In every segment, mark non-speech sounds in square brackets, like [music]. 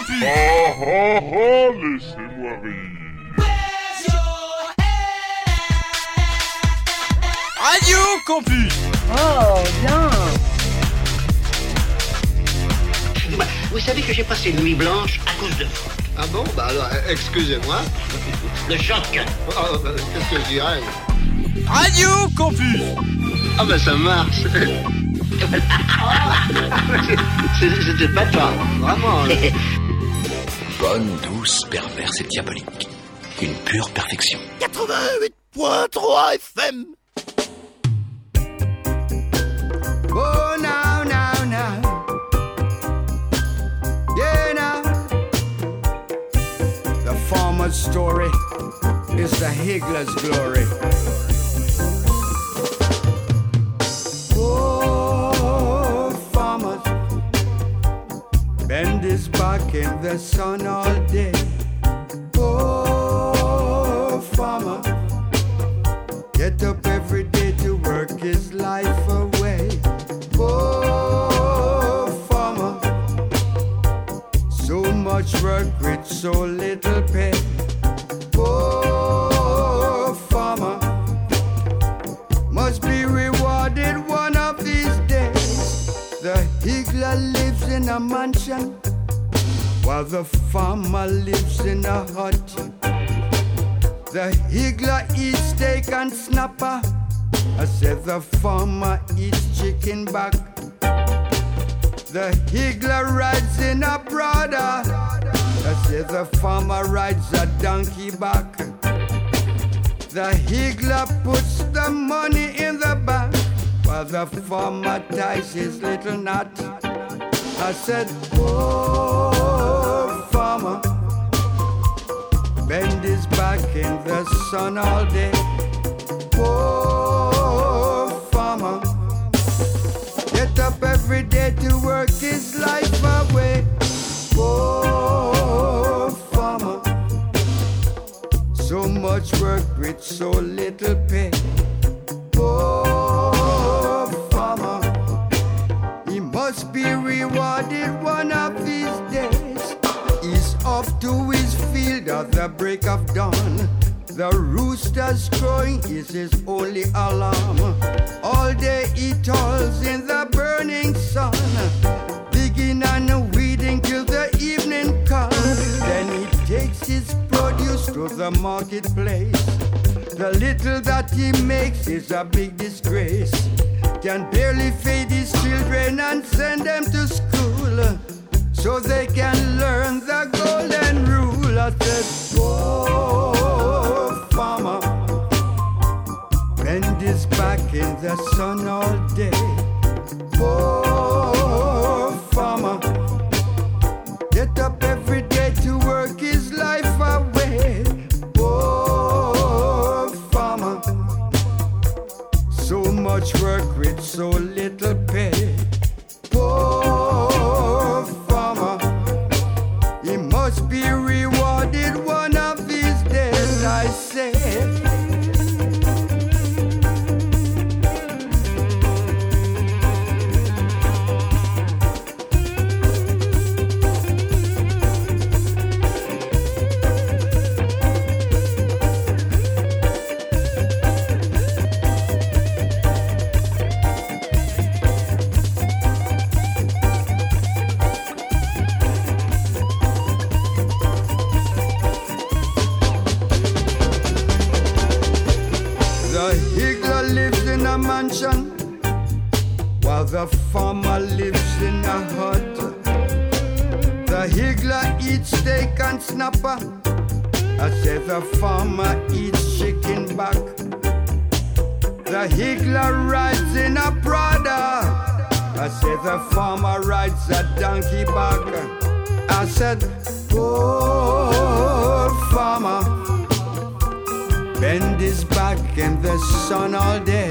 Ah ah ah, laissez-moi rire. Radio Campus Oh, bien Vous savez que j'ai passé une nuit blanche à cause de vous. Ah bon Bah alors, euh, excusez-moi. Le choc. Ah, bah, Qu'est-ce que je dirais Radio Campus Ah bah ça marche. [laughs] C'était pas toi. Vraiment. [laughs] Bonne, douce, perverse et diabolique. Une pure perfection. 88.3 FM. Oh, now, now, now. Yeah, now. The farmer's story is the higgler's glory. In the sun all day. Oh, farmer, get up every day to work his life away. Oh, farmer, so much work with so little the farmer lives in a hut. The higgler eats steak and snapper. I said the farmer eats chicken back. The higgler rides in a Prado. I said the farmer rides a donkey back. The higgler puts the money in the bank while the farmer ties his little knot. I said, Oh, farmer, bend his back in the sun all day. Oh, farmer, get up every day to work his life away. Oh, farmer, so much work with so little pay. Oh, farmer, he must be rewarded one of these days. At the break of dawn. The rooster's crowing is his only alarm. All day he toils in the burning sun, digging and weeding till the evening comes. Then he takes his produce to the marketplace. The little that he makes is a big disgrace. Can barely feed his children and send them to school so they can learn the golden rule. I said, Whoa, farmer, bend his back in the sun all day. Whoa, farmer, the farmer eats chicken back. The higgler rides in a Prado. I said the farmer rides a donkey back. I said, oh, farmer bend his back in the sun all day.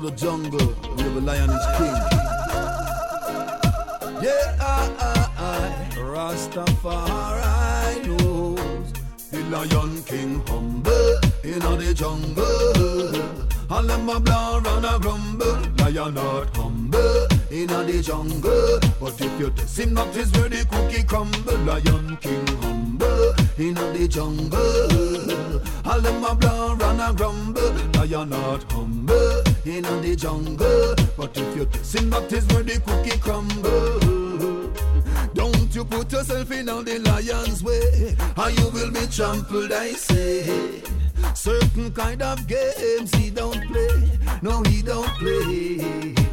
To the jungle where the lion is king. Yeah, I, I, I, Rastafari knows the lion king humble in the jungle. All them a blah run a grumble, lion not humble in the jungle. But if you test him, that is where the cookie crumble. Lion king humble in the jungle. All them a blah run a grumble, lion not humble in the jungle. But if you test him, that is where the cookie crumble. Don't you put yourself in on the lion's way, or you will be trampled, I say. Certain kind of games he don't play, no he don't play.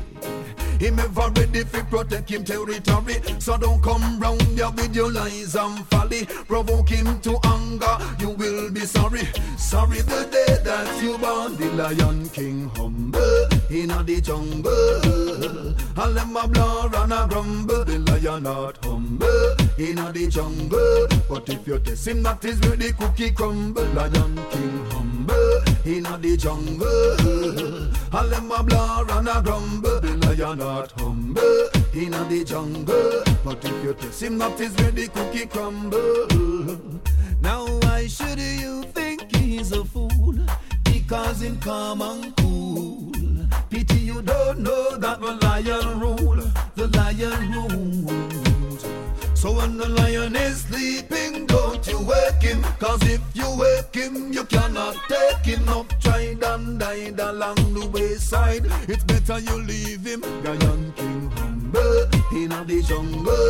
Him ever ready fi protect him territory. So don't come round here with your lies and folly. Provoke him to anger, you will be sorry. Sorry the day that you born the Lion King humble. In the jungle them a blur and a grumble. The lion not humble. In the jungle But if you test him that is where the cookie crumble. Lion King humble In the jungle. All them a blur and a grumble. The lion not humble. In the jungle. But if you test him that is where the cookie crumble. Now why should you think he's a fool? Because in calm and cool. Pity you don't know that the lion rule. The lion rules so when the lion is sleeping, don't you wake him. Cause if you wake him, you cannot take him. Up tried and died along the wayside. It's better you leave him. Lion King humble in the jungle.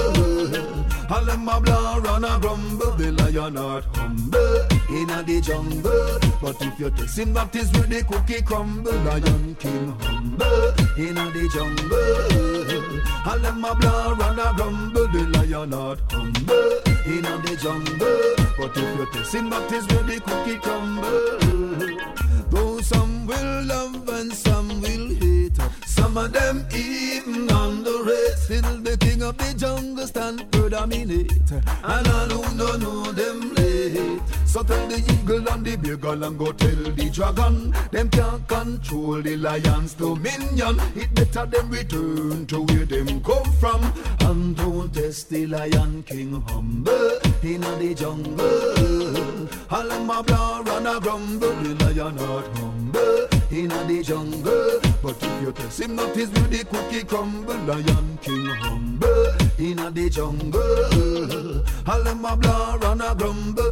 All them a blah run a grumble. The lion not humble in the jungle. But if you test him, that is where the cookie crumble. Lion King humble in the jungle. All them a blah run a grumble. The lion not humble in the jungle. But if you test him, that is where the cookie crumble. Though some will love and some will hate, some of them even underrate. Still the king of the jungle stand predominate, and all who don't know them late. So tell the eagle and the beagle and go tell the dragon, them can't control the lion's dominion. It better them return to where them come from, and don't test the lion king humble in the jungle. All them a blah and a grumble, the lion not humble in the jungle. But if you test him, that is where the cookie crumble. Lion king humble in the jungle. All them a blah and a grumble,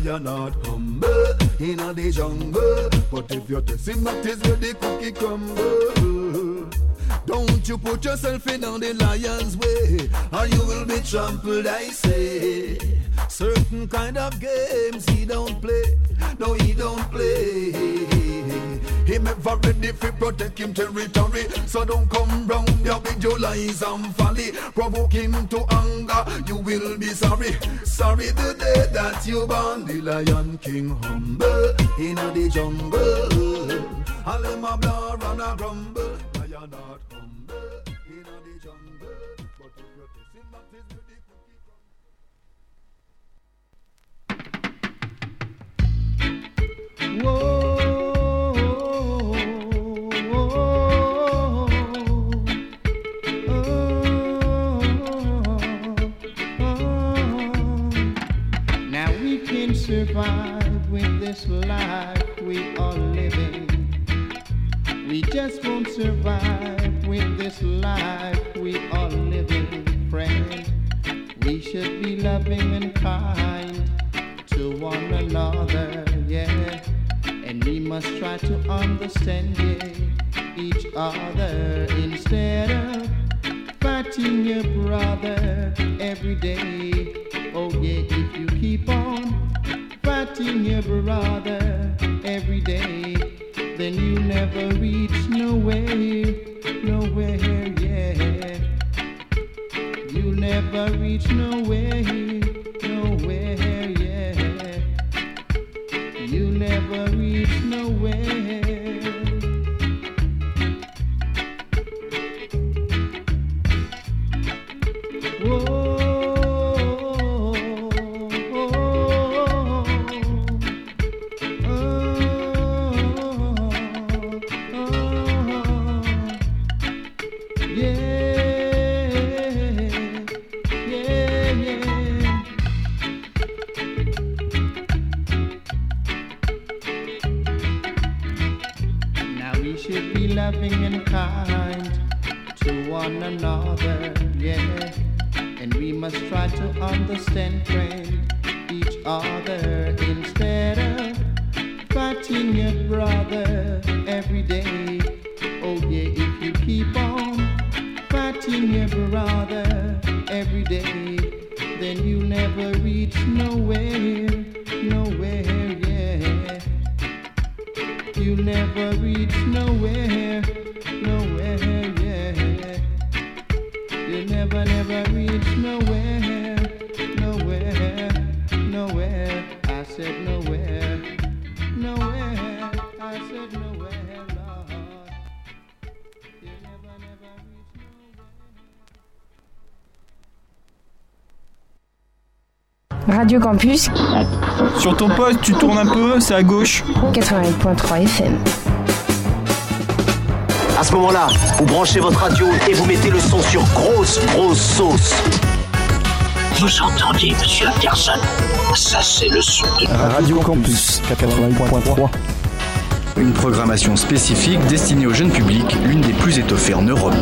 lion not humble in the jungle. But if you test him, that is where the cookie crumble. Don't you put yourself in on the lion's way, or you will be trampled, I say. Certain kind of games he don't play, no he don't play. Him ever ready fi protect him territory, so don't come round here with your lies and folly. Provoke him to anger, you will be sorry. Sorry the day that you born the Lion King humble in the jungle. All them a blur and a grumble, not humble in the jungle. But if you the cookie crumble. Now survive with this life we are living. We just won't survive with this life we are living, friend. We should be loving and kind to one another, yeah. And we must try to understand yeah, each other instead of fighting your brother every day. Oh yeah, if you keep on fighting your brother every day, then you never reach nowhere, nowhere, yeah. You never reach nowhere, un peu, c'est à gauche. 88.3 FM. À ce moment-là, vous branchez votre radio et vous mettez le son sur grosse, grosse sauce. Vous entendez, monsieur Anderson Ça, c'est le son de... Radio Campus 88.3. Une programmation spécifique destinée au jeune public, l'une des plus étoffées en Europe.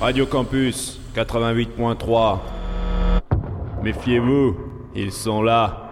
Radio Campus 88.3. Méfiez-vous, ils sont là.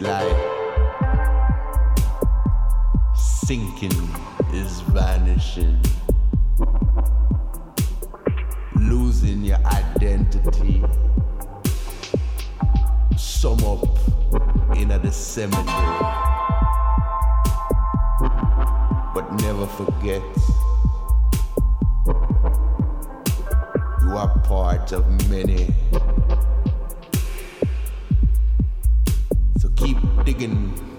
Life, sinking is vanishing. Losing your identity sum up in a cemetery. But never forget, you are part of many. Keep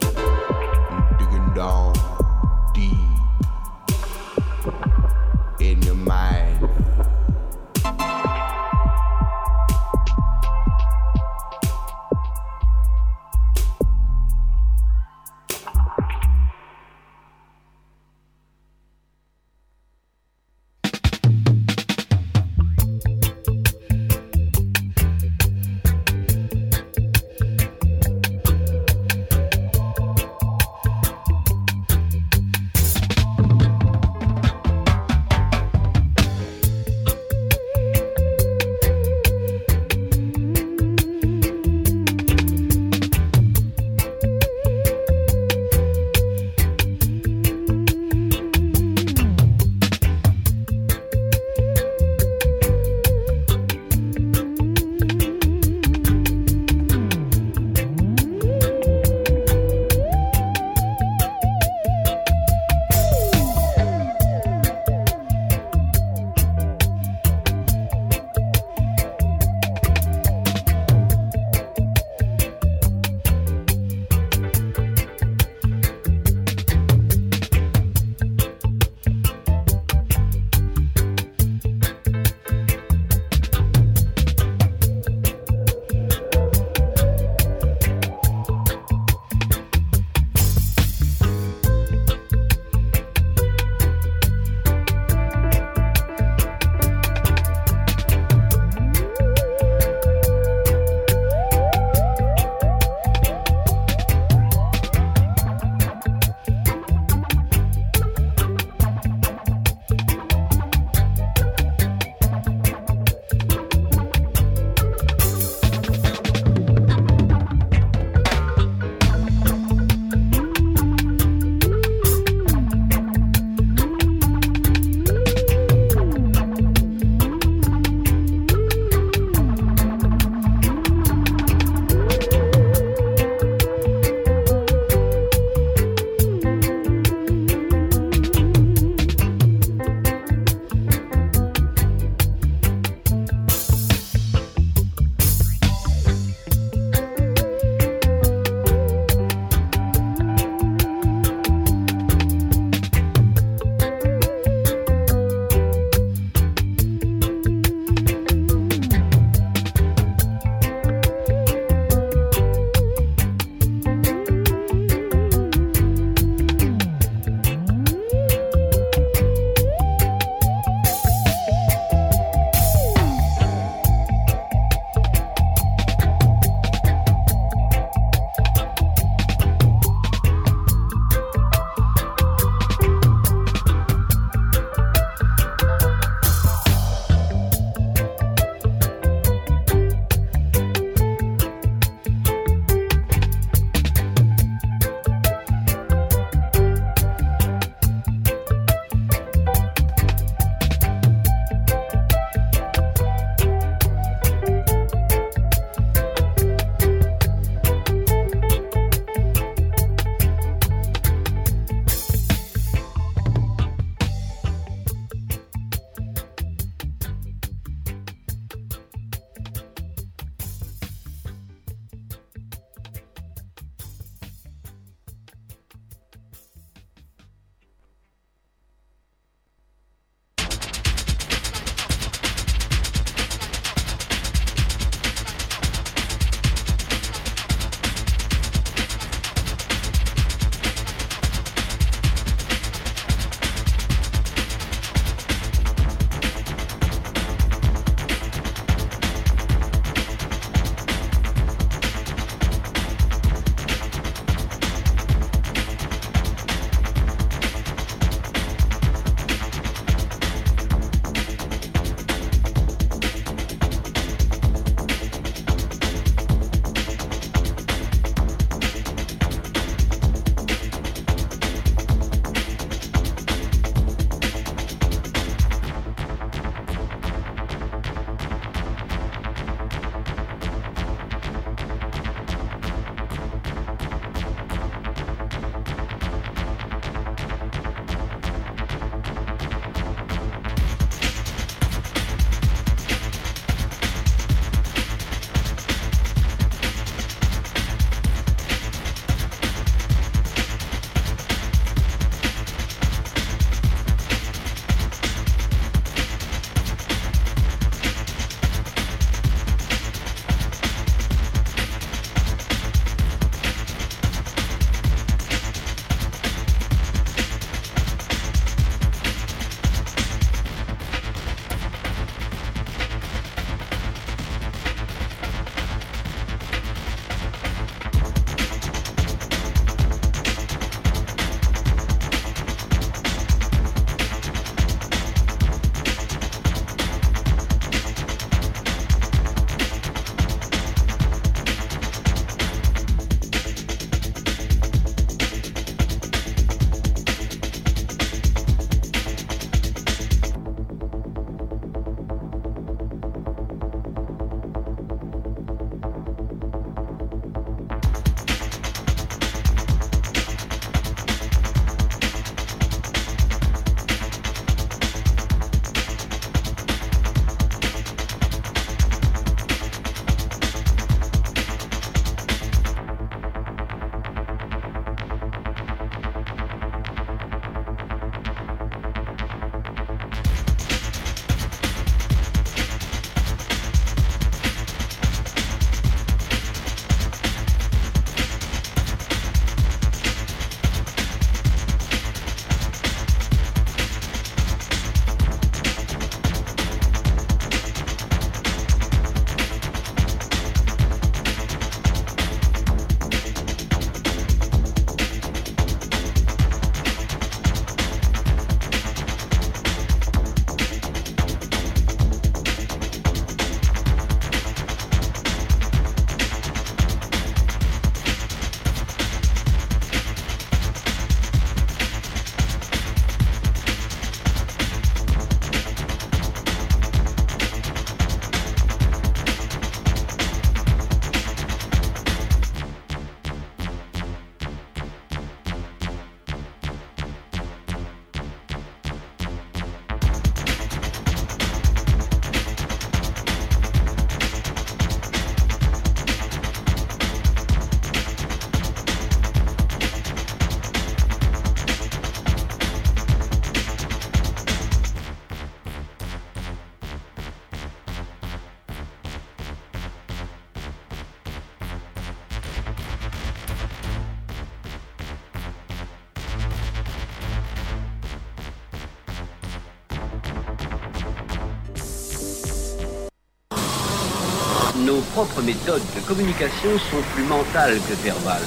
propres méthodes de communication sont plus mentales que verbales.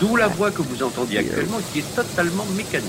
D'où la voix que vous entendiez actuellement qui est totalement mécanique.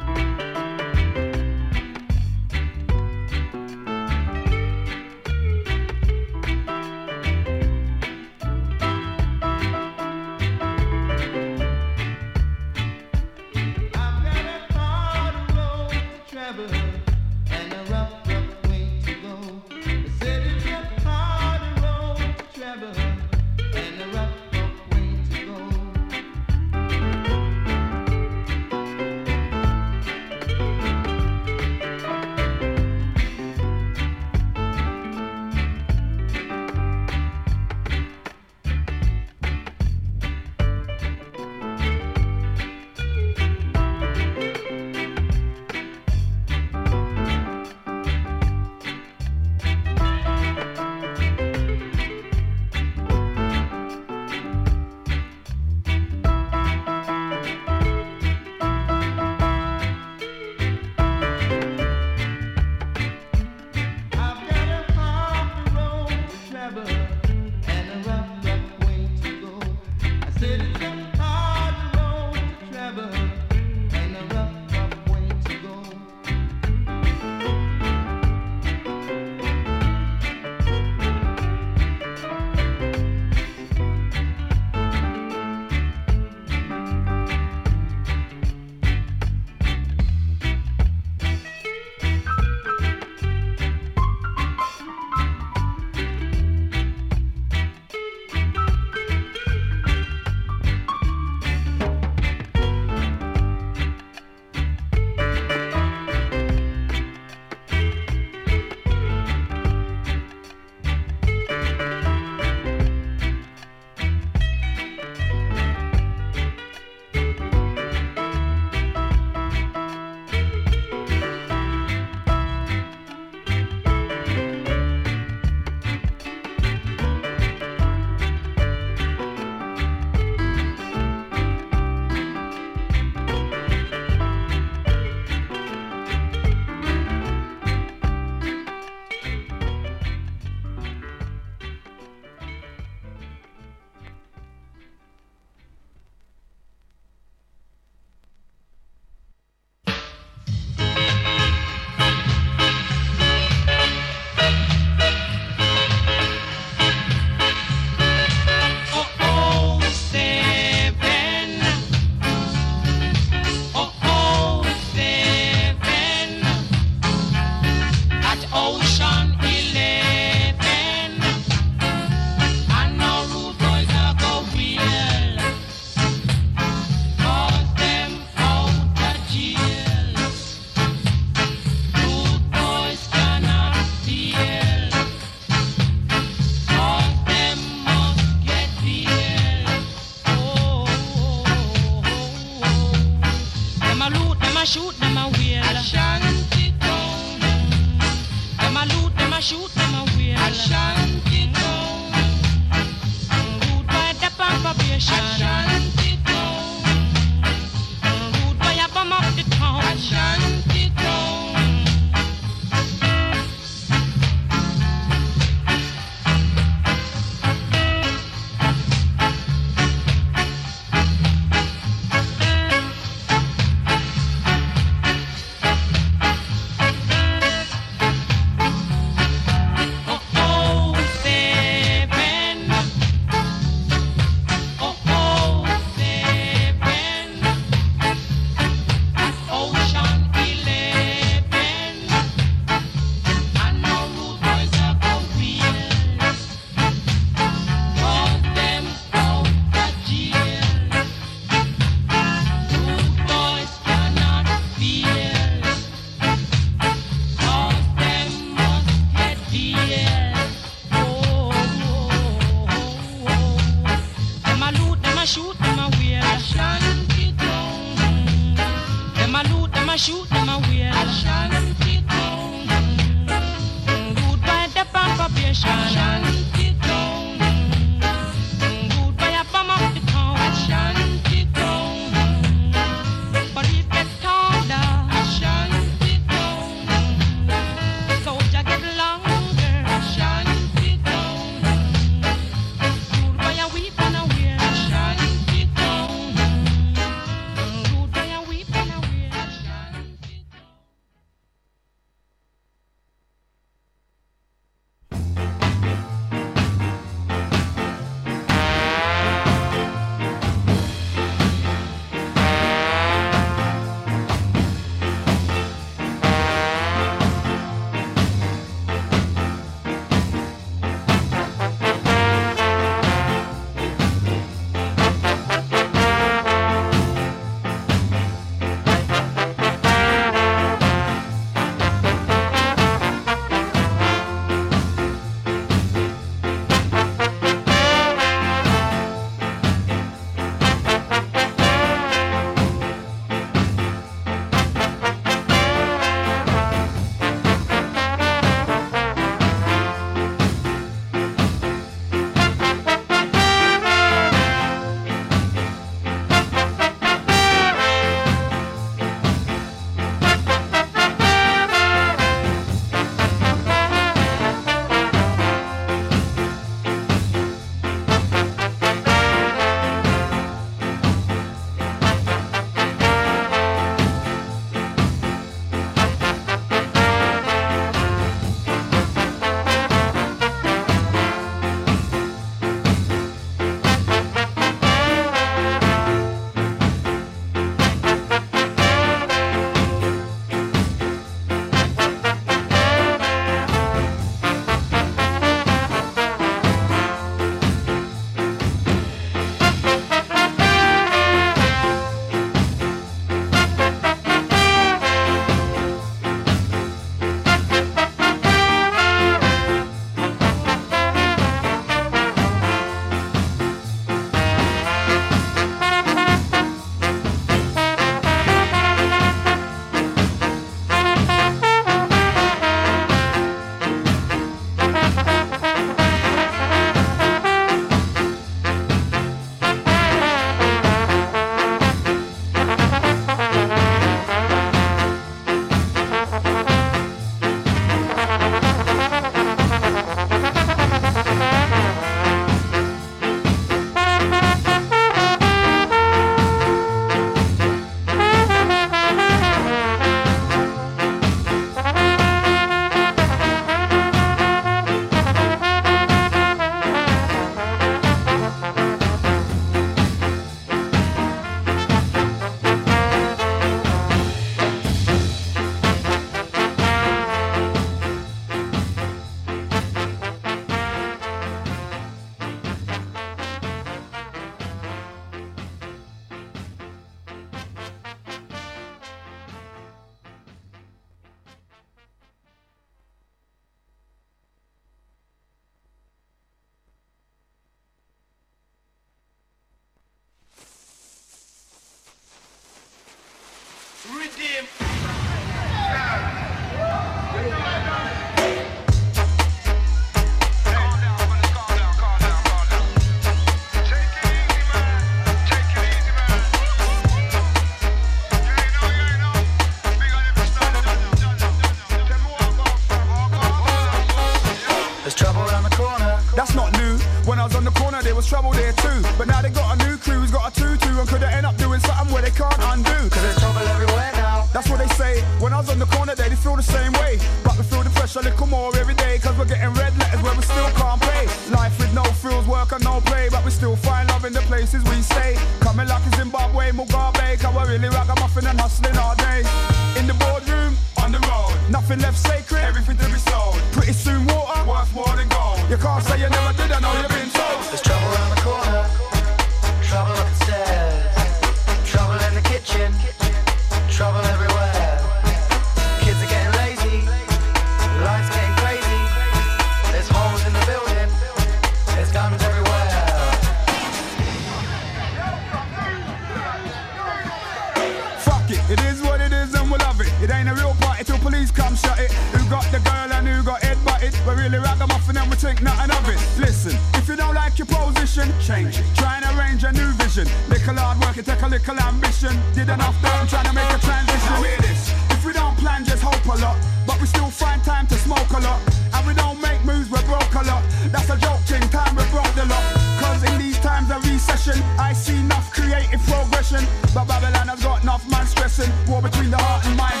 Police come shut it. Who got the girl and who got head butted? We're really ragamuffin and we think nothing of it. Listen, if you don't like your position, change it. Try and arrange a new vision. Little hard work, it take a little ambition. Did enough time trying to make a transition. Now hear this. If we don't plan, just hope a lot. But we still find time to smoke a lot. And we don't make moves, we're broke a lot. That's a joke thing, time we broke the lot. Cause in these times of recession, I see enough creative progression. But Babylon has got enough man stressing. War between the heart and mind.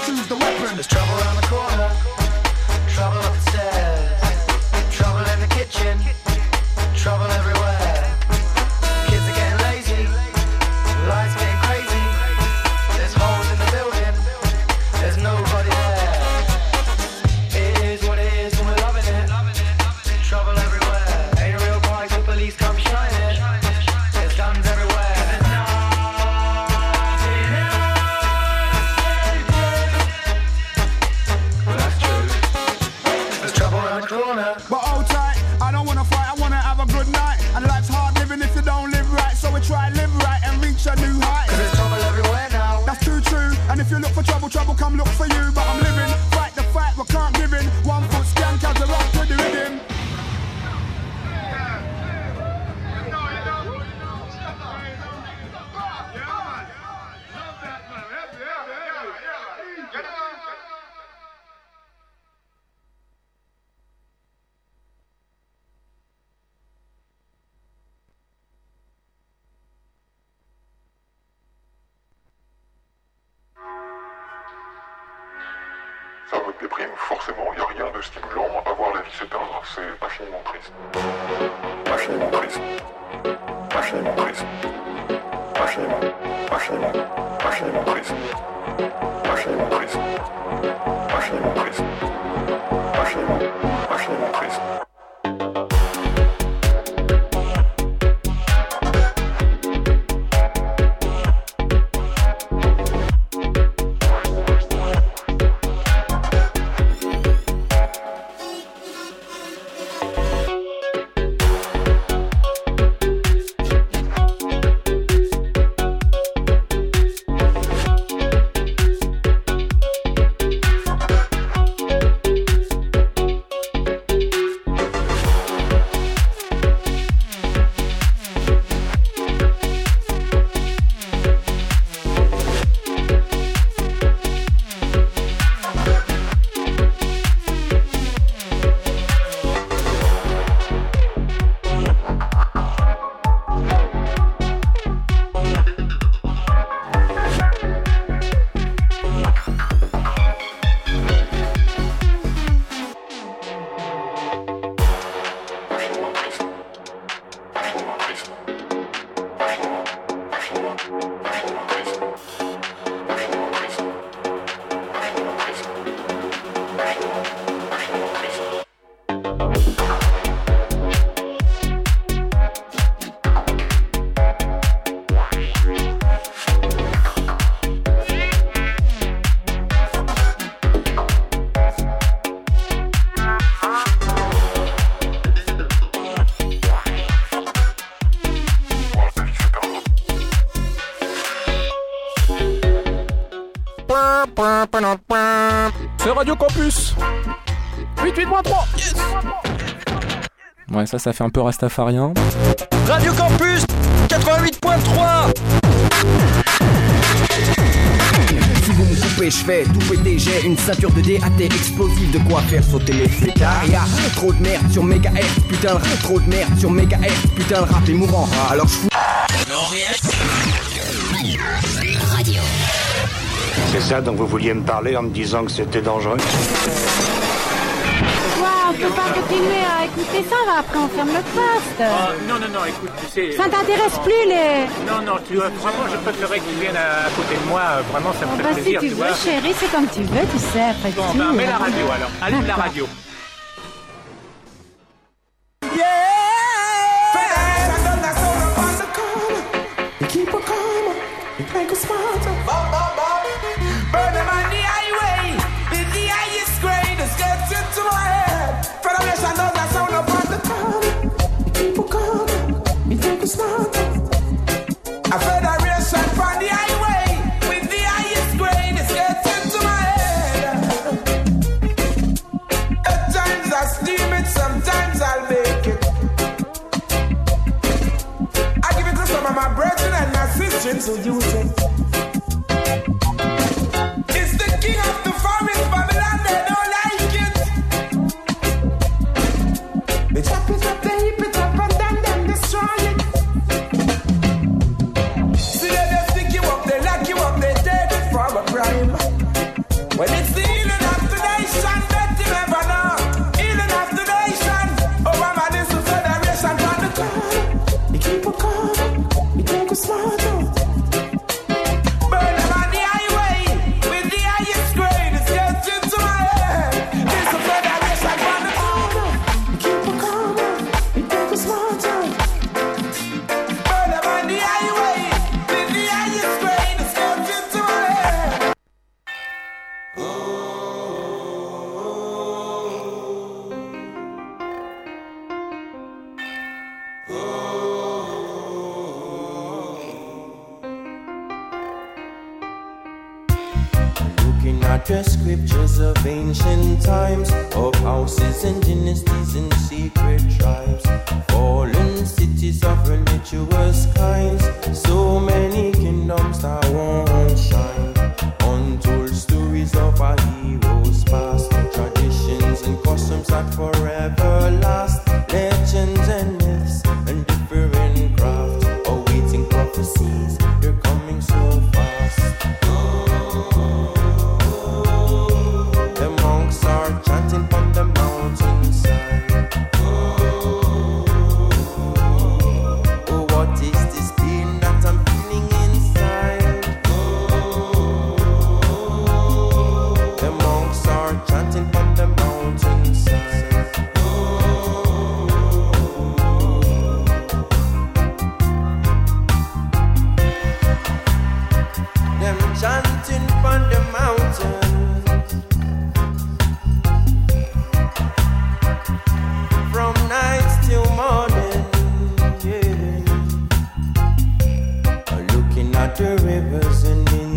There's trouble around the C'est Radio Campus 88.3 Yes Ouais, ça, ça fait un peu rastafarien. Radio Campus 88.3 Si vous me coupez, je fais tout péter. J'ai une ceinture de DAT explosive, de quoi faire sauter les flétards. Y'a trop de merde sur mégahertz, putain, trop de merde sur mégahertz, putain, le rap est mourant. Alors je fous. C'est ça dont vous vouliez me parler en me disant que c'était dangereux? On peut pas continuer à écouter ça, là, après on ferme le poste. Oh, non, non, non, écoute, tu sais... Ça t'intéresse plus, les... Non, non, tu vois, vraiment, je préférerais que tu viennes à, à côté de moi, euh, vraiment, ça me Oh, fait bah, si plaisir, tu tu veux, vois. chérie, c'est comme tu veux, tu sais, après Bon, tout. ben, mets la euh, radio alors, allume la radio.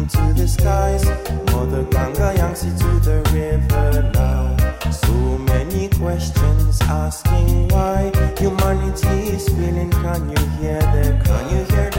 to the skies, Mother Ganga Yangtze to the river now. So many questions asking why humanity is feeling. Can you hear them? Can you hear?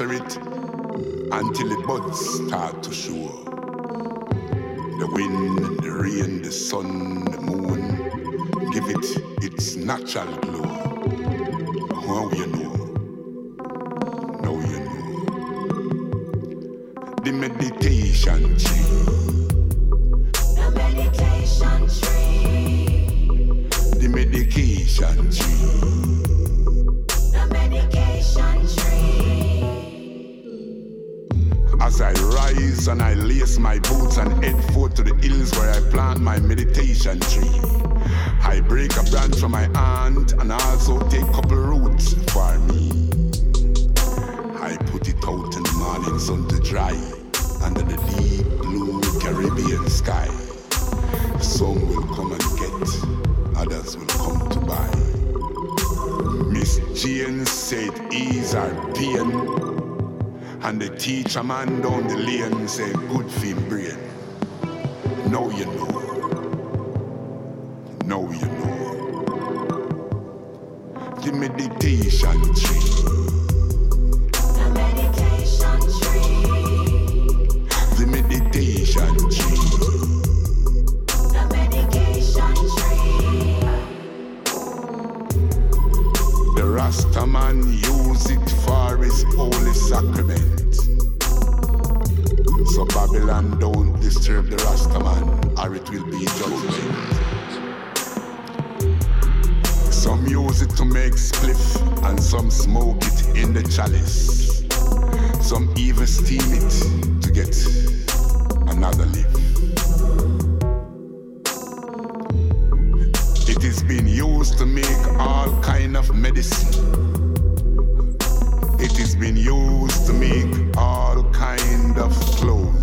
nurture it until the buds start to show. man use it for his holy sacrament. So Babylon don't disturb the Rastaman, or it will be judgment. Some use it to make spliff, and some smoke it in the chalice. Some even steam it to get another leaf. has been used to make all kind of medicine been used to make all kind of clothes.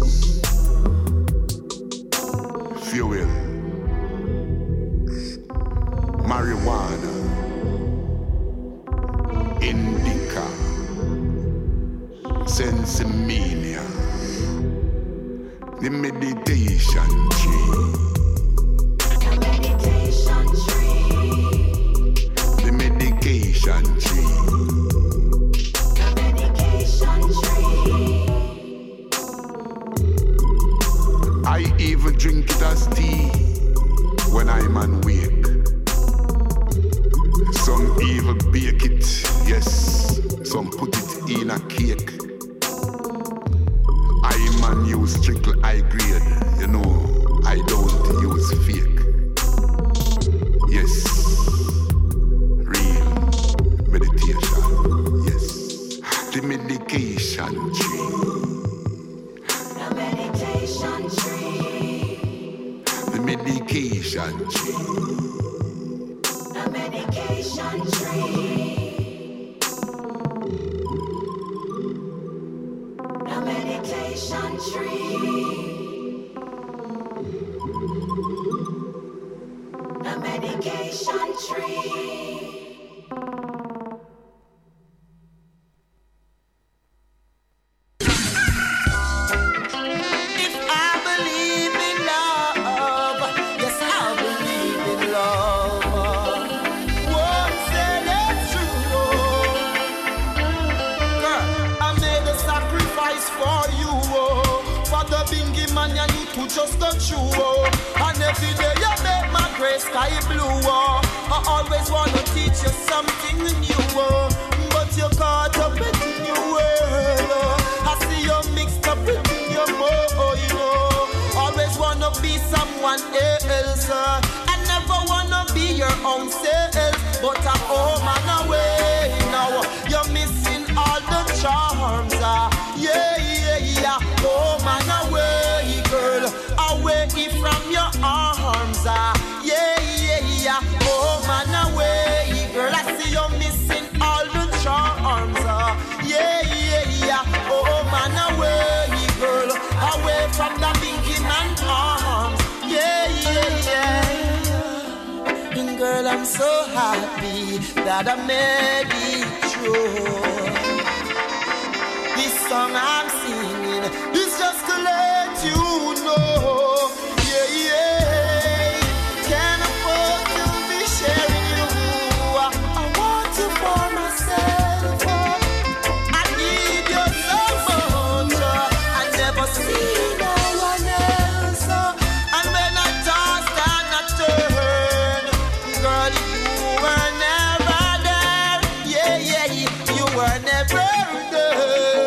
I never done.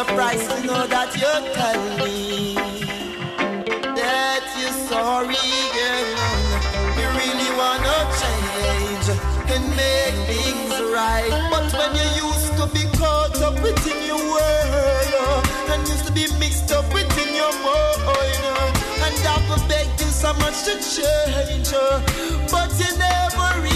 the to know that you tell me That you're sorry, girl. You really wanna change and make things right. But when you used to be caught up within your world and used to be mixed up within your mind, and I would beg you so much to change, but you never.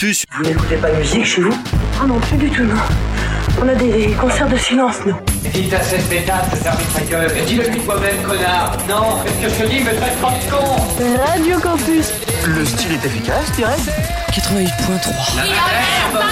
Vous n'écoutez pas de musique chez vous Ah non, plus du tout, non. On a des concerts de silence, nous. Dites à cette pétasse de service sa gueule. Dis-le lui toi-même, connard. Non, c'est ce que je te dis, me traite pas de con. Radio Campus. Le style est efficace, dirais 88.3. La merde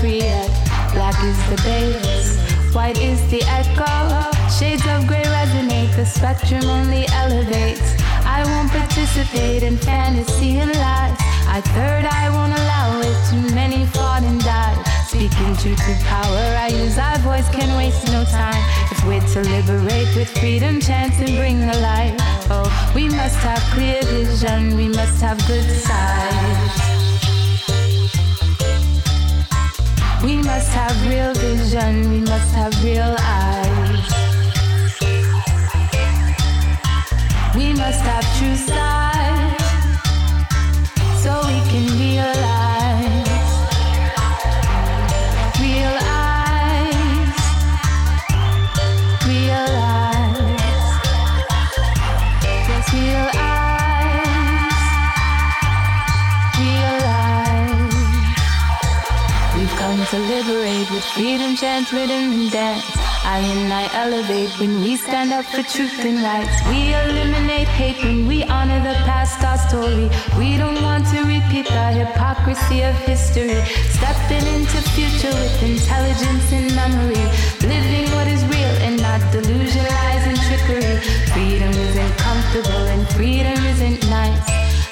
Free. Black is the base, white is the echo. Shades of gray resonate, the spectrum only elevates. I won't participate in fantasy and lies. I third, I won't allow it. Too many fought and died. Speaking truth to power, I use our voice, can waste no time. If we're to liberate with freedom, chance, and bring the light. Oh, we must have clear vision, we must have good sight. We must have real vision, we must have real eyes. We must have true sight, so we can realize. To liberate with freedom, chant, rhythm, and dance. I and I elevate when we stand up for truth and rights. We eliminate hate when we honor the past, our story. We don't want to repeat the hypocrisy of history. Stepping into future with intelligence and memory. Living what is real and not delusion, lies, and trickery. Freedom isn't comfortable and freedom isn't nice.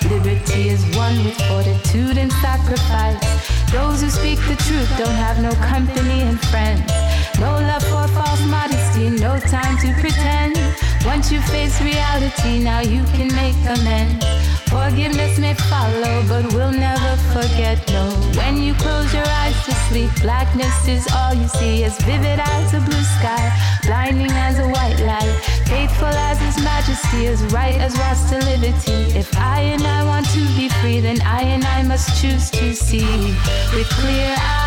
Liberty is one with fortitude and sacrifice. Those who speak the truth don't have no company and friends. No love for false modesty, no time to pretend. Once you face reality, now you can make amends. Forgiveness may follow, but we'll never forget. No, when you close your eyes to sleep, blackness is all you see. As vivid as a blue sky, blinding as a white light, faithful as His Majesty, as right as Rasta liberty. If I and I want to be free, then I and I must choose to see with clear eyes.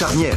Charnière.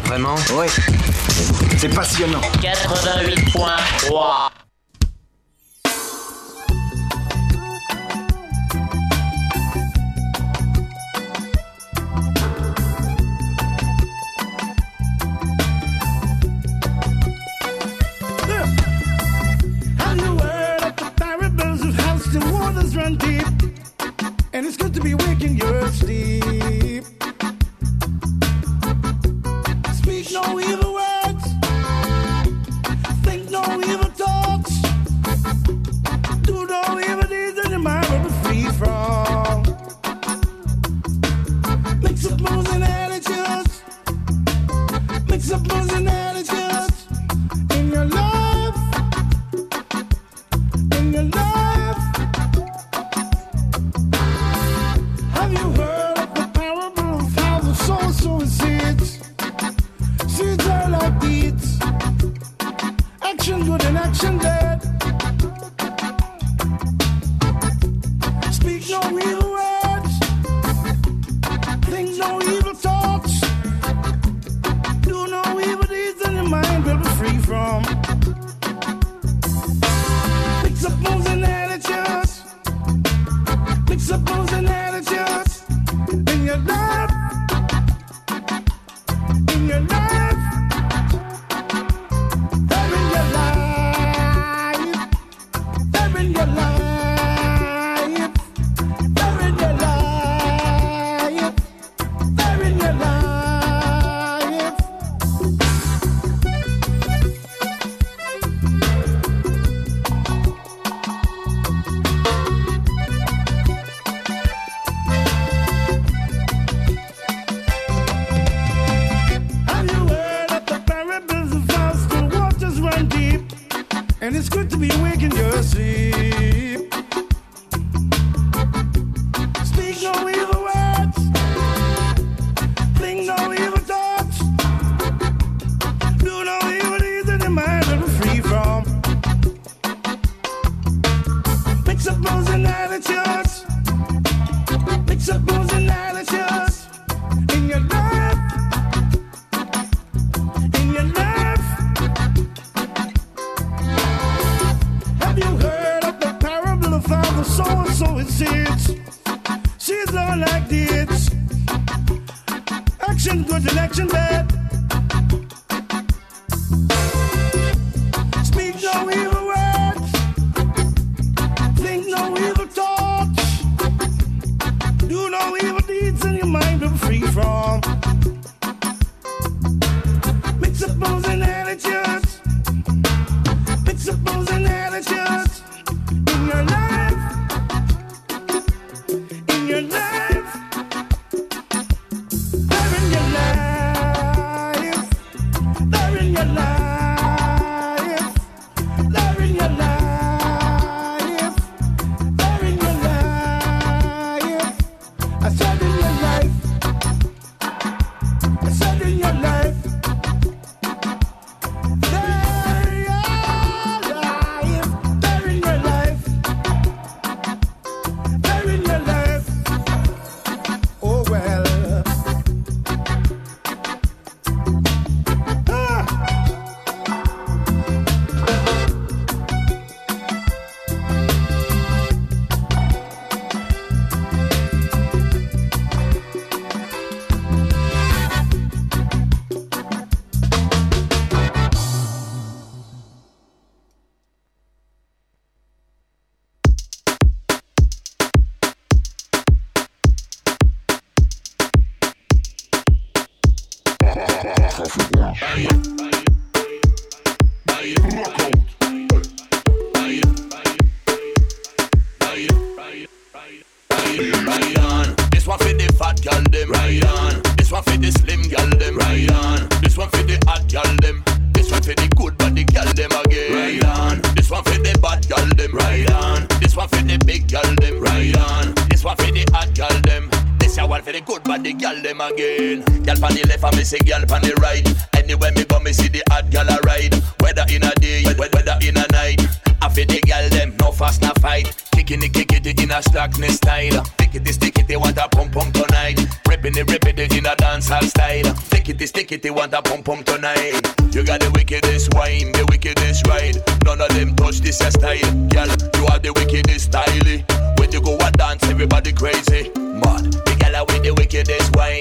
the gal dem again. Gal on the left and me say gal on the right. Anywhere me go, me see the hot gal a ride. Whether in a day, whether in a night. I feel the gal dem no fast no fight. Kicking it, kicking it in a slackness style. Stick it, stick it, they want a pump pump tonight. Ripping it, ripping it in a dancehall style. Stick it, stick it, they want a pump pump tonight. You got the wickedest wine, the wickedest ride. None of them touch this your style, gal. You are the wickedest style. When you go a dance, everybody crazy. Mad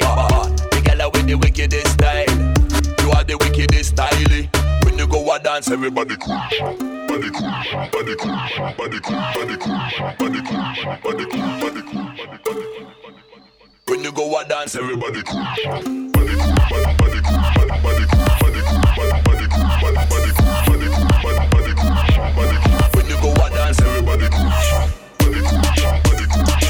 wine. Mad, the girl with the wickedest style. You are the wickedest style. When you go and dance, everybody crazy. Body cool, body cool, body cool, body cool, body cool, body cool, body cool, body cool. When you go and dance, everybody cool. Body cool, body body body cool, body cool, body cool, body cool, body cool, body cool, body cool, body cool. When you go and dance, everybody cool. Body cool, body cool, body cool, body cool,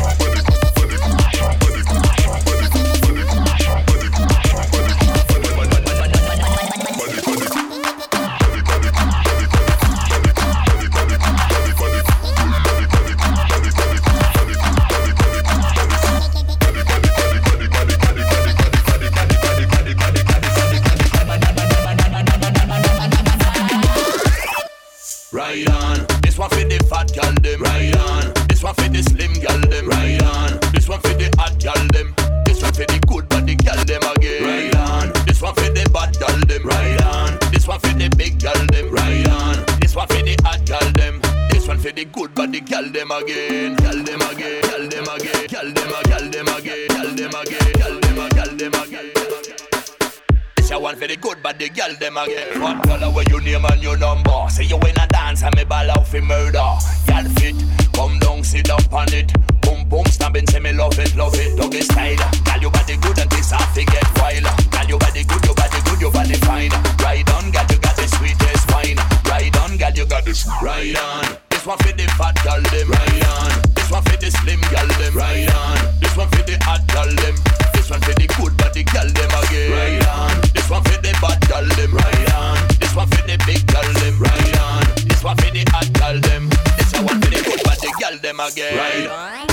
One for the good body gal them again. Gal them again. Gal them again. Gal them again. Gal them again. Gal them again. Gal them again. Gal them again. This a one for the good, the girl them again. What color where you name and your number? Say you in a dance and me ball out for murder. Girl fit, come down, sit up on it. Boom boom, stabbing, say me love it, love it, doggy style. Girl you body good and this half to get wild. Girl you body good, you body good, you body fine. Ride on, girl you got the sweetest wine. Ride on, girl you got this. Ride on. This one for the fat girl them. Ride on. This one for the slim girl them. Ride on. This one for the hot girl them. This one for the good body girl them again. Ride on. This one for the bad girl them. Ride on. This one for the big girl them. Ride on. This one for the hot girl them. This one for the good body girl them again. Ride on.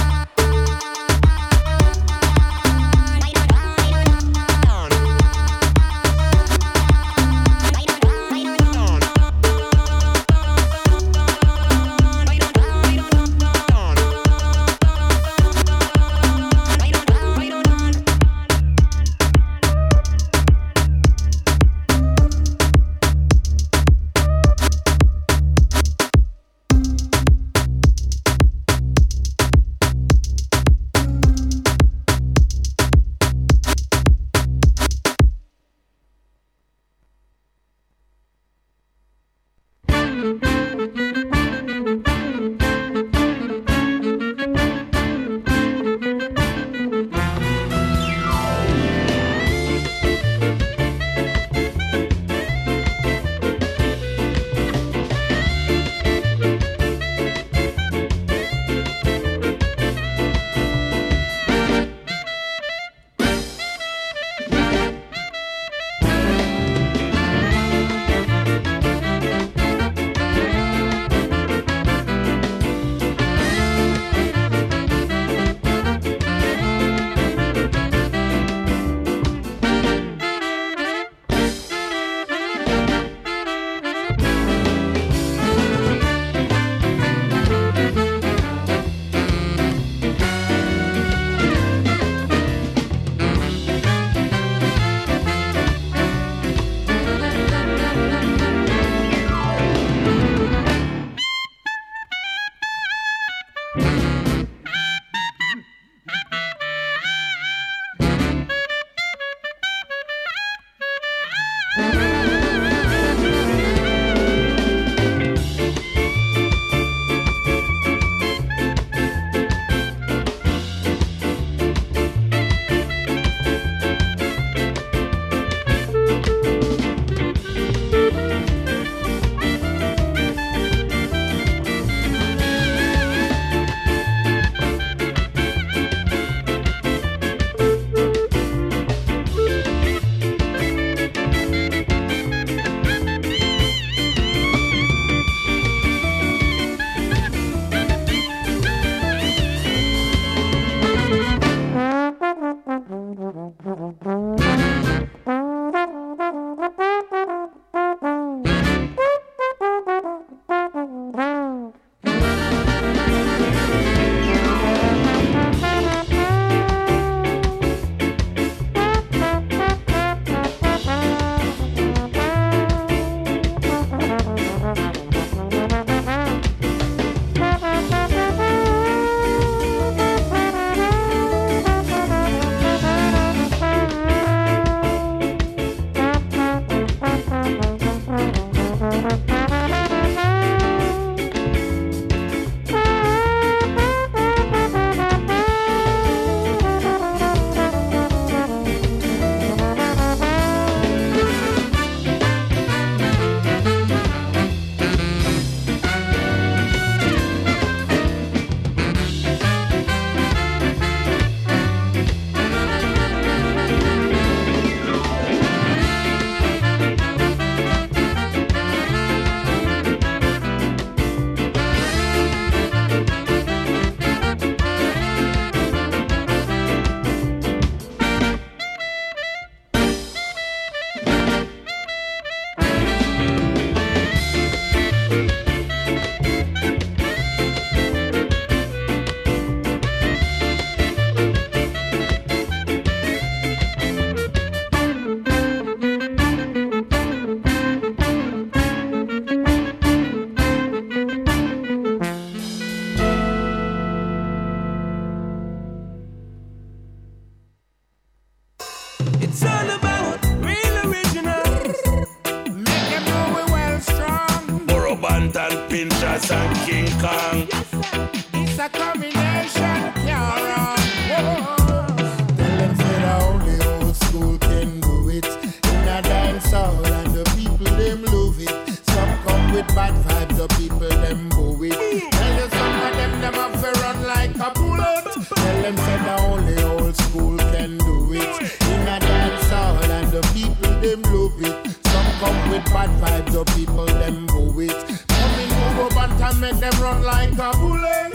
Boo it. Come in Ugo Bantam, make them run like a bullet.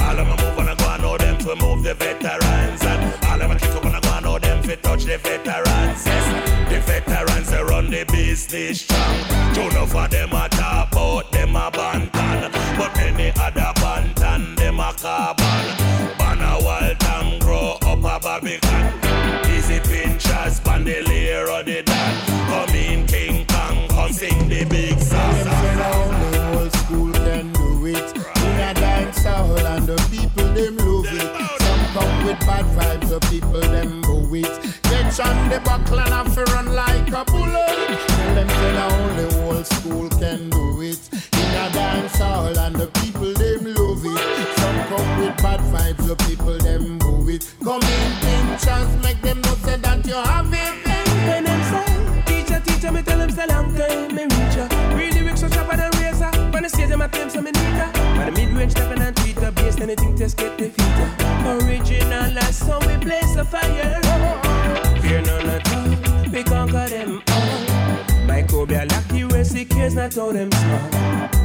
All of my move wanna go and know them to move the veterans. And all of my kick up wanna go and know them to touch the veterans. Yes, the veterans they run the business strong. Enough of them a talk about them a bantan. But many other bantan them a carbon Ban a wild and grow up a Barbican Easy pinchers, bandolier or the dan. Come in King Kong, come sing the big hall and the people them love it. Some come with bad vibes, the people them boo it. Get on the buckle and have to run like a bullet. Tell them say the only old school can do it. In a dance hall and the people them love it. Some come with bad vibes, the people them boo it. Come in, pinchers, make them know say that you have it. When them say, teacher, teacher, me tell them say long time me reach ya. Real lyrics so sharper than razor. When I see them, I claim some me need ya. But the mid-range stepping and anything just get defeated. Original as so we blaze the fire. Fear none at all, we conquer them all. Microbial accuracy cares not how them small.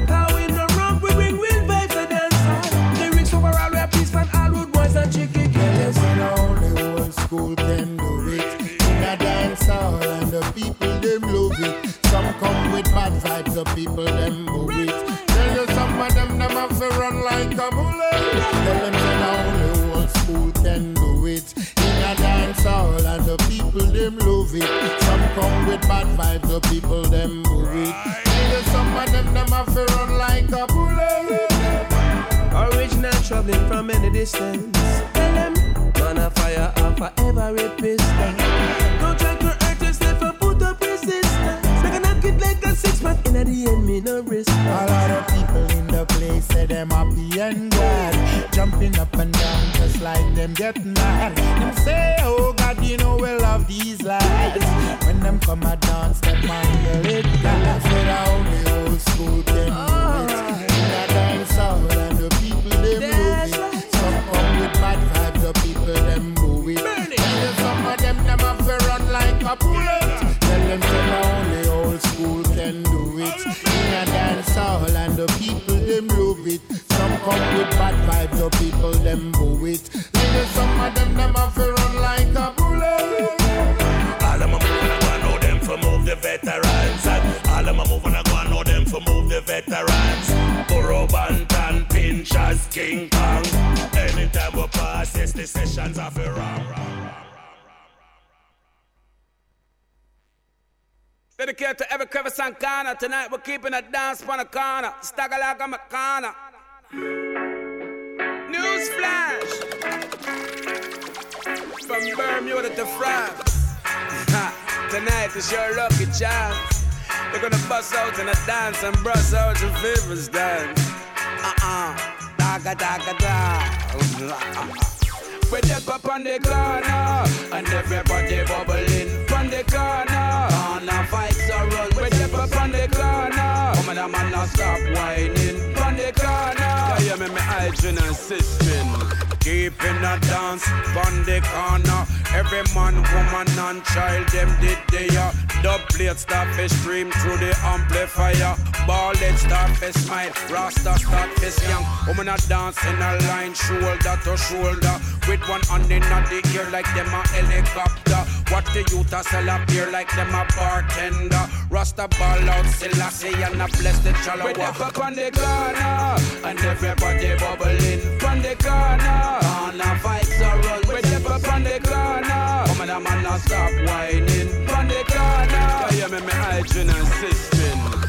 How in the rump we bring real vibes to dance. Lyrics overall we are peace and all rude boys and chicky killers. the only old school can do it. In a dance hall and the people them love it. Some come with bad vibes, the people them boo it. Some of them them have to run like a bullet. Tell them say the only old school can do it. In a dance hall and the people them love it. Some come with bad vibes, the people them boo it. Tell you some of them them have to run like a bullet. Original traveling from any distance. Tell them, man of fire are forever resistant. Don't try to six pack in the end, me no risk. A lot of people in the place say them happy and glad, jumping up and down just like them get mad. Them say, oh God, you know we love these lads. When them come a dance, them handle it bad. Say the only old school can do it. In a dance hall and the people them it. Some come with bad vibes, the people them the people them love it. Some come with bad vibes, the people them boo it. Tell some of them them have to run like a bullet. All of my move and I know them for move the veterans And all of my move and I know them for move the veterans Burro Banton, Pinchers, King Kong Anytime we pass, yes, the sessions are for wrong Dedicate to every crevice and corner. Tonight we're keeping a dance on the corner. Stagger like I'm a corner. News flash. From Bermuda to France. Tonight is your lucky chance. They're gonna bust out in a dance and bust out in fevers dance. Uh-uh. Daga daga da. Uh-uh. We step up on the corner and everybody bubbling from the corner. Corner fights are run. We step up on the corner. Come on, man, not stop whining from the corner. Yeah, me, me hygiene and system. Keeping a dance from the corner. Every man, woman, and child, them did there. Dub plate start to stream through the amplifier. Ball head start to smile. Rasta start to young. Woman a dance in a line, shoulder to shoulder. With one hand in the ear like them a helicopter. Watch the youth a sell up here like them a bartender. Rasta ball out, Selassie and a bless the chalawa. We up on the corner and everybody bubbling from the corner. Corner vibes are run. We step up on the corner. Come on, man, not stop whining from the corner. Yeah, me, me hygiene and system.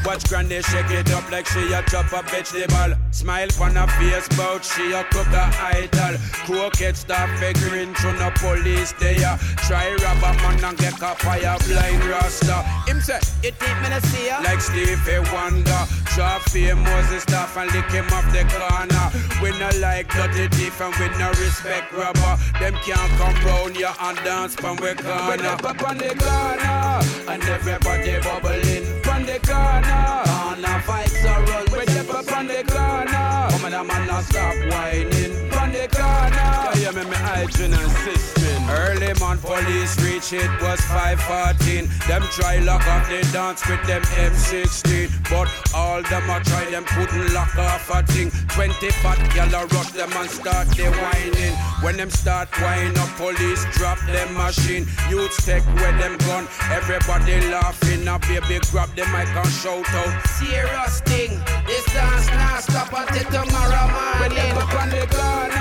Watch granny shake it up like she a chop a vegetable. Smile on her face, bout she a cook a idol. Crooked start figuring through no police there. Try rob a man and get a fire blind rasta. Him say, it think me to see ya. Like Stevie Wonder. Drop famous stuff and lick him off the corner. We no like dirty thief and we no respect rubber. Them can't come round ya and dance from we corner. Up on the corner and everybody bubbling the corner. Corner fights are run. We step up on the corner. Come on, man, not stop whining the corner. Yeah, me, me hygiene and system. Early man police reach it was 514. Them try lock off the dance with them M16. But all them a try them couldn't lock off a thing. 20 fat a rush them and start they whining. When them start whining up, police drop them machine. Youths take where them gun. Everybody laughing. A baby grab the mic and shout out. Serious thing. This dance now stop until tomorrow morning. When up on the corner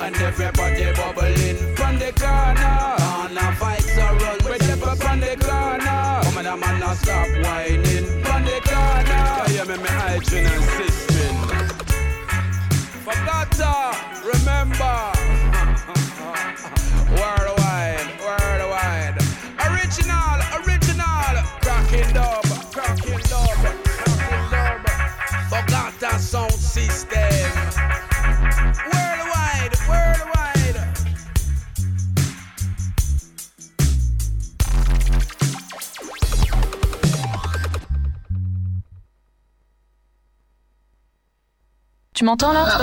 and everybody bubbling from the corner. Corner fights are run. We step up on the corner. Come on, the man not stop whining Tu m'entends là Oh,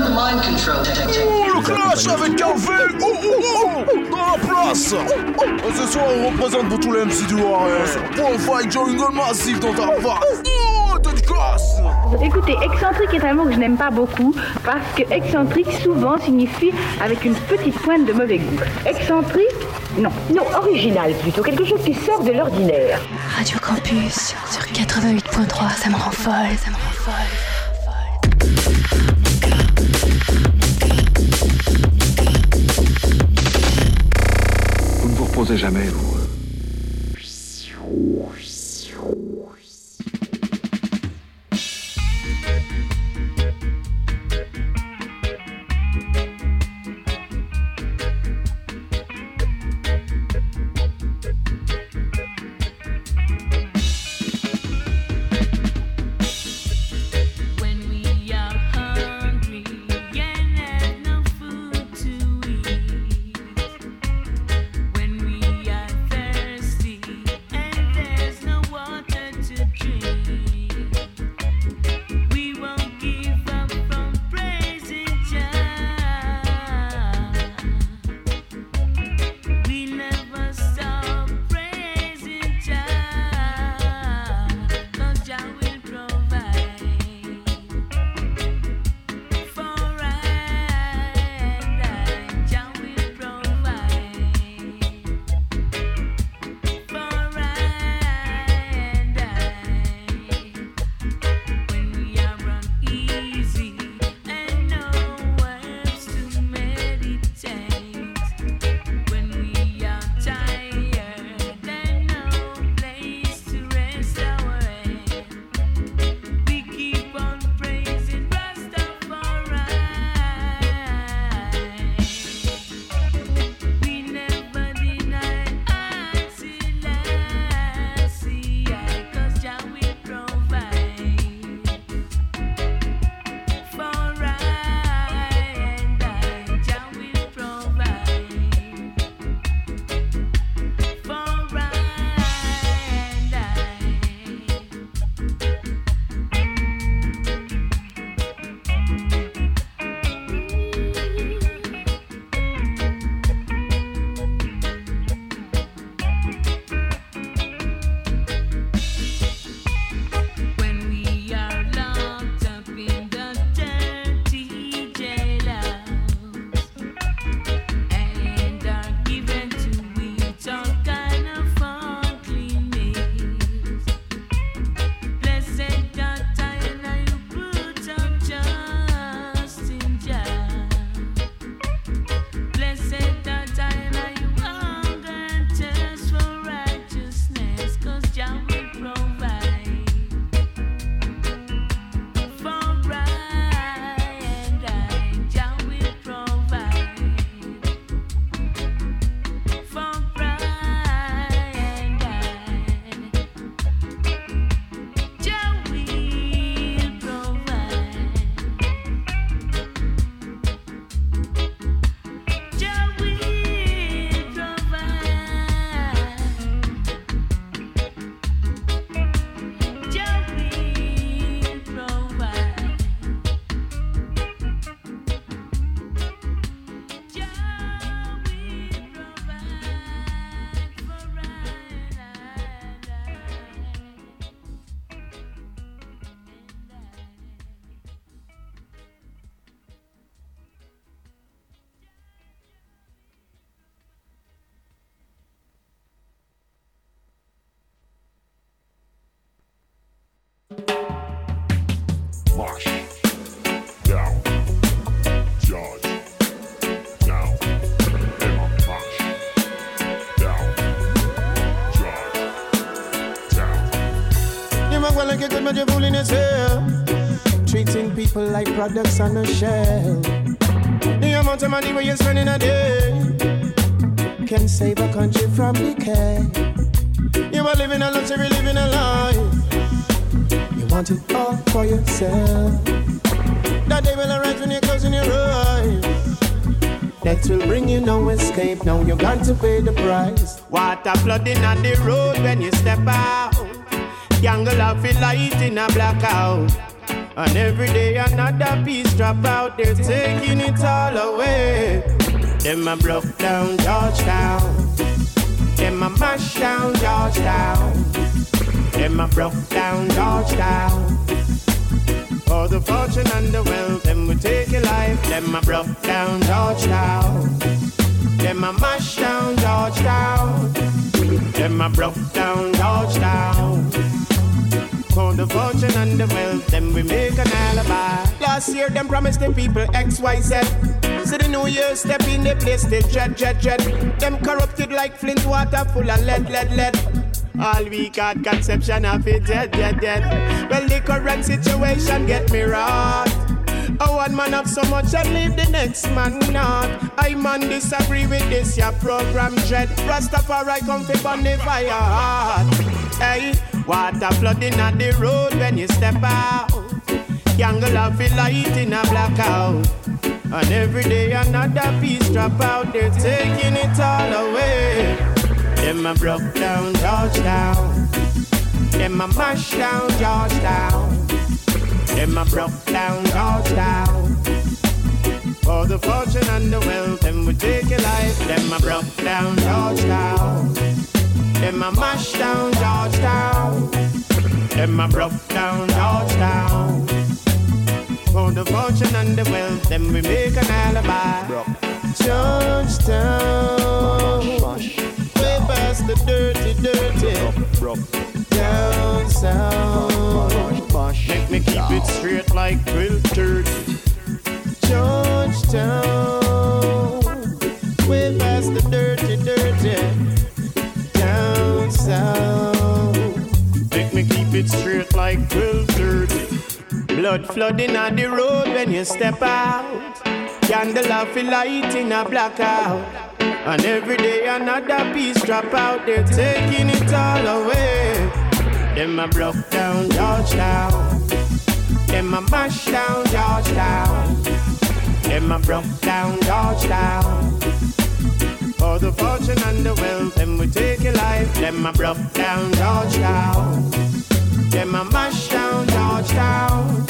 le clash avec Carvel oh, oh, oh, Dans la place oh, Ce soir, on représente pour tous les MC du Warren. Pour un fight jungle massif dans ta face Oh, Écoutez, excentrique est un mot que je n'aime pas beaucoup parce que excentrique souvent signifie avec une petite pointe de mauvais goût. Excentrique Non. Non, original plutôt, quelque chose qui sort de l'ordinaire. Radio Campus sur 88.3, ça me rend folle, ça me rend folle. Vous reposez jamais, vous. Like products on a shelf. The amount of money where you spend in a day can save a country from decay. You are living a luxury, living a life. You want it all for yourself. That day will arise when you're closing your eyes. That will bring you no escape. Now you got to pay the price. Water flooding on the road when you step out. Jungle of a light in a blackout. And every day another piece drop out. They're taking it all away. Them a broke down Georgetown. Them a mash down Georgetown. Them a broke down Georgetown. For the fortune and the wealth, them we take a life. Them a broke down Georgetown. Them a mash down Georgetown. Them a broke down Georgetown. For the fortune and the wealth, then we make an alibi. Last year, them promised the people X, Y, Z. So the new year step in the place, they dread, dread, dread. Them corrupted like flint water full of lead, lead, lead. All we got conception of it, dead, dead, dead. Well, the current situation get me right. A one man have so much and leave the next man not. I man disagree with this, your program dread. Rastafari come fi burn the fire. Hey, water flooding on the road when you step out. Jungle of light in a blackout. And every day another piece drop out, they're taking it all away. Them a broke down Georgetown. Them a mash down Georgetown. Them a broke down Georgetown. For the fortune and the wealth, them we take a life. Them a broke down Georgetown. Them a mash down Georgetown. Them a broke down Georgetown. For the fortune and the wealth, them we make an alibi. Georgetown. Way past the dirty, dirty. Down south. Make me keep it straight like 1230. Georgetown. Way past the dirty. South. Make me keep it straight like 1230. Blood flooding on the road when you step out. Candle off light in a blackout. And every day another piece drop out. They're taking it all away. Them a broke down Georgetown. Them a mash down Georgetown. Them a broke down Georgetown. For the fortune and the wealth, them we take a life. Them a broke down Georgetown. Them a mash down Georgetown.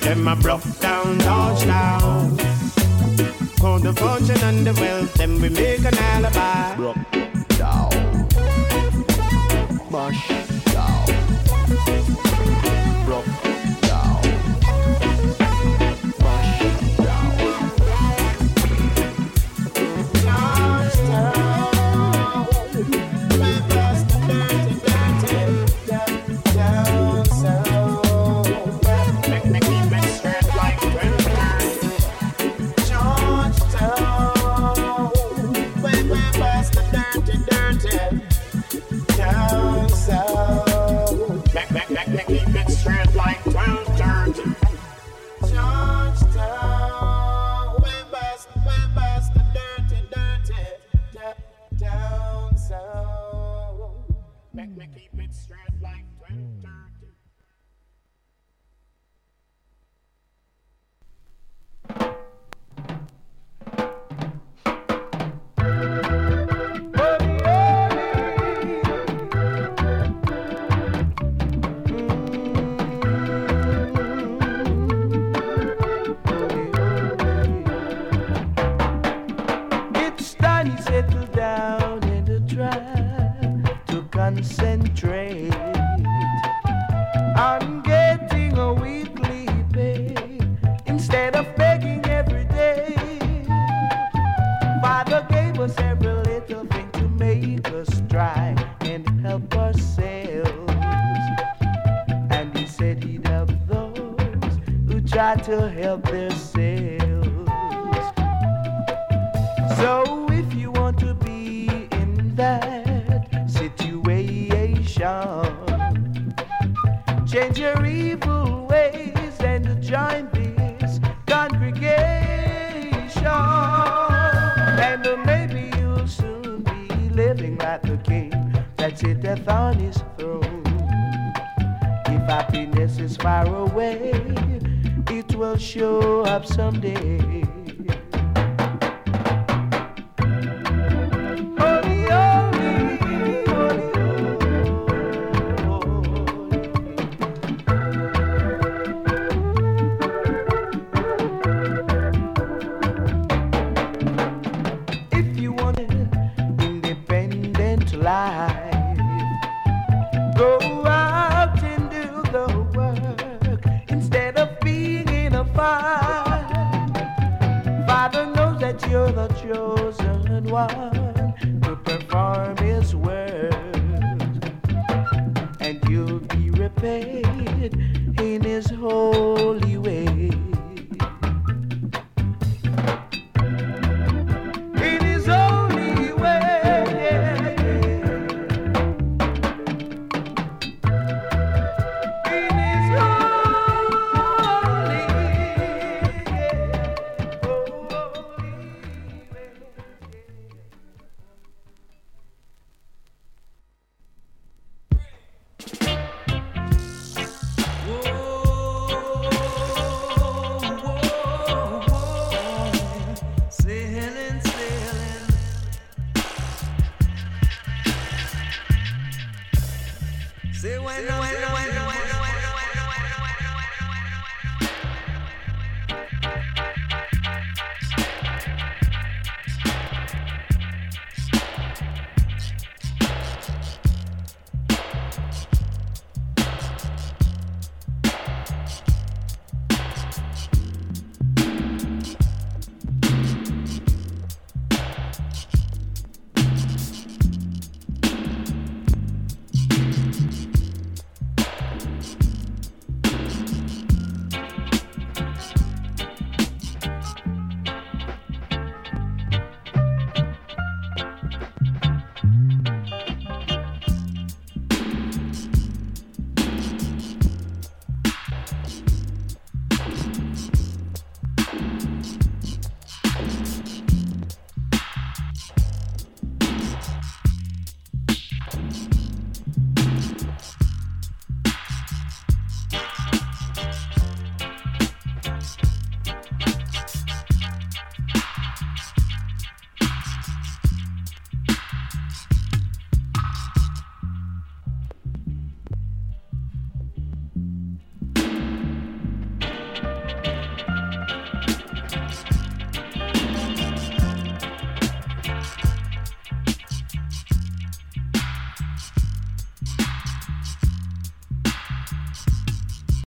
Them a broke down Georgetown. For the fortune and the wealth, then we make an alibi. Broke down. Mash